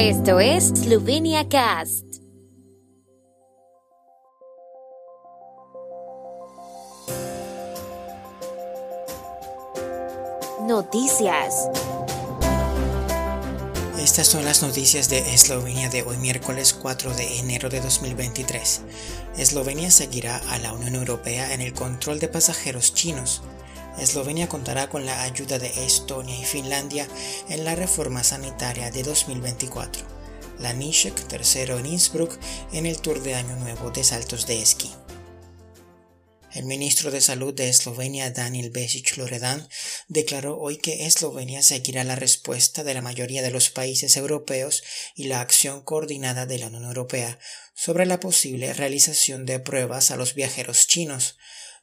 Esto es Slovenia Cast. Noticias. Estas son las noticias de Eslovenia de hoy miércoles 4 de enero de 2023. Eslovenia seguirá a la Unión Europea en el control de pasajeros chinos. Eslovenia contará con la ayuda de Estonia y Finlandia en la reforma sanitaria de 2024. La Nishek, tercero en Innsbruck, en el Tour de Año Nuevo de saltos de esquí. El ministro de Salud de Eslovenia, Daniel Besic Loredan, declaró hoy que Eslovenia seguirá la respuesta de la mayoría de los países europeos y la acción coordinada de la Unión Europea sobre la posible realización de pruebas a los viajeros chinos.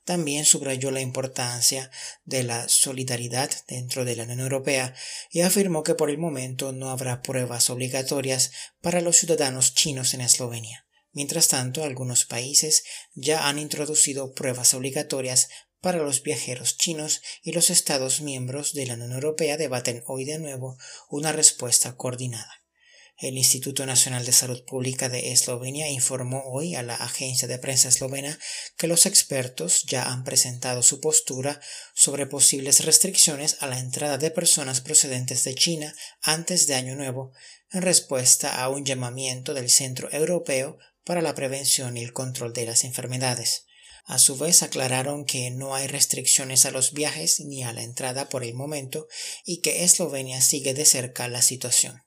También subrayó la importancia de la solidaridad dentro de la Unión Europea y afirmó que por el momento no habrá pruebas obligatorias para los ciudadanos chinos en Eslovenia. Mientras tanto, algunos países ya han introducido pruebas obligatorias para los viajeros chinos y los Estados miembros de la Unión Europea debaten hoy de nuevo una respuesta coordinada. El Instituto Nacional de Salud Pública de Eslovenia informó hoy a la agencia de prensa eslovena que los expertos ya han presentado su postura sobre posibles restricciones a la entrada de personas procedentes de China antes de Año Nuevo, en respuesta a un llamamiento del Centro Europeo para la prevención y el control de las enfermedades. A su vez aclararon que no hay restricciones a los viajes ni a la entrada por el momento y que Eslovenia sigue de cerca la situación.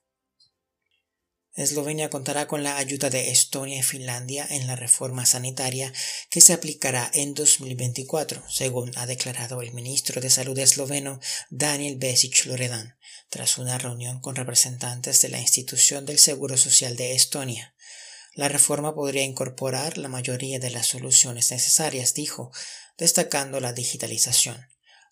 Eslovenia contará con la ayuda de Estonia y Finlandia en la reforma sanitaria que se aplicará en 2024, según ha declarado el ministro de Salud esloveno Daniel Besic Loredan, tras una reunión con representantes de la institución del Seguro Social de Estonia. La reforma podría incorporar la mayoría de las soluciones necesarias, dijo, destacando la digitalización.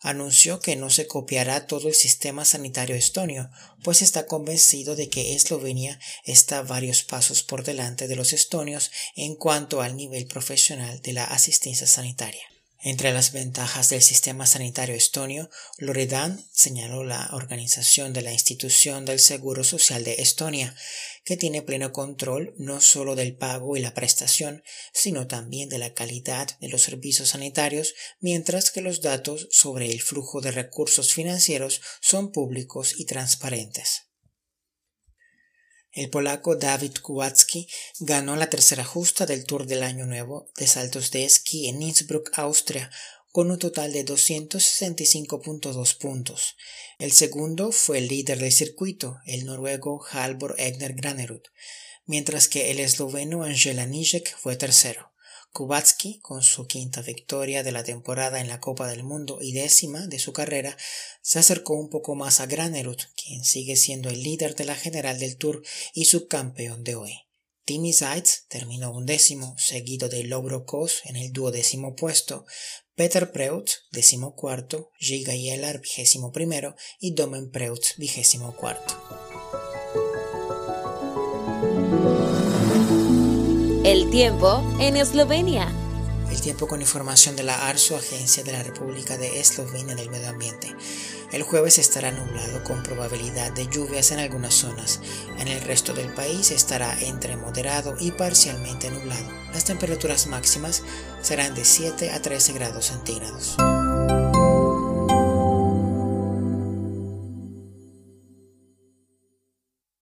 Anunció que no se copiará todo el sistema sanitario estonio, pues está convencido de que Eslovenia está varios pasos por delante de los estonios en cuanto al nivel profesional de la asistencia sanitaria. Entre las ventajas del sistema sanitario estonio, Loredan señaló la organización de la institución del Seguro Social de Estonia, que tiene pleno control no solo del pago y la prestación, sino también de la calidad de los servicios sanitarios, mientras que los datos sobre el flujo de recursos financieros son públicos y transparentes. El polaco David Kowalski ganó la tercera justa del Tour del Año Nuevo de saltos de esquí en Innsbruck, Austria, con un total de 265.2 puntos. El segundo fue el líder del circuito, el noruego Halvor Egner Granerud, mientras que el esloveno Angela Nijek fue tercero. Kubacki, con su quinta victoria de la temporada en la Copa del Mundo y décima de su carrera, se acercó un poco más a Granerud, quien sigue siendo el líder de la general del Tour y subcampeón de hoy. Timmy Zeitz terminó undécimo, seguido de Lobro Kos en el duodécimo puesto, Peter Preutz, décimo cuarto, Giga Yelar, vigésimo primero y Domen Preutz, vigésimo cuarto. El tiempo en Eslovenia. Tiempo con información de la ARSO, Agencia de la República de Eslovenia del Medio Ambiente. El jueves estará nublado con probabilidad de lluvias en algunas zonas. En el resto del país estará entre moderado y parcialmente nublado. Las temperaturas máximas serán de 7 a 13 grados centígrados.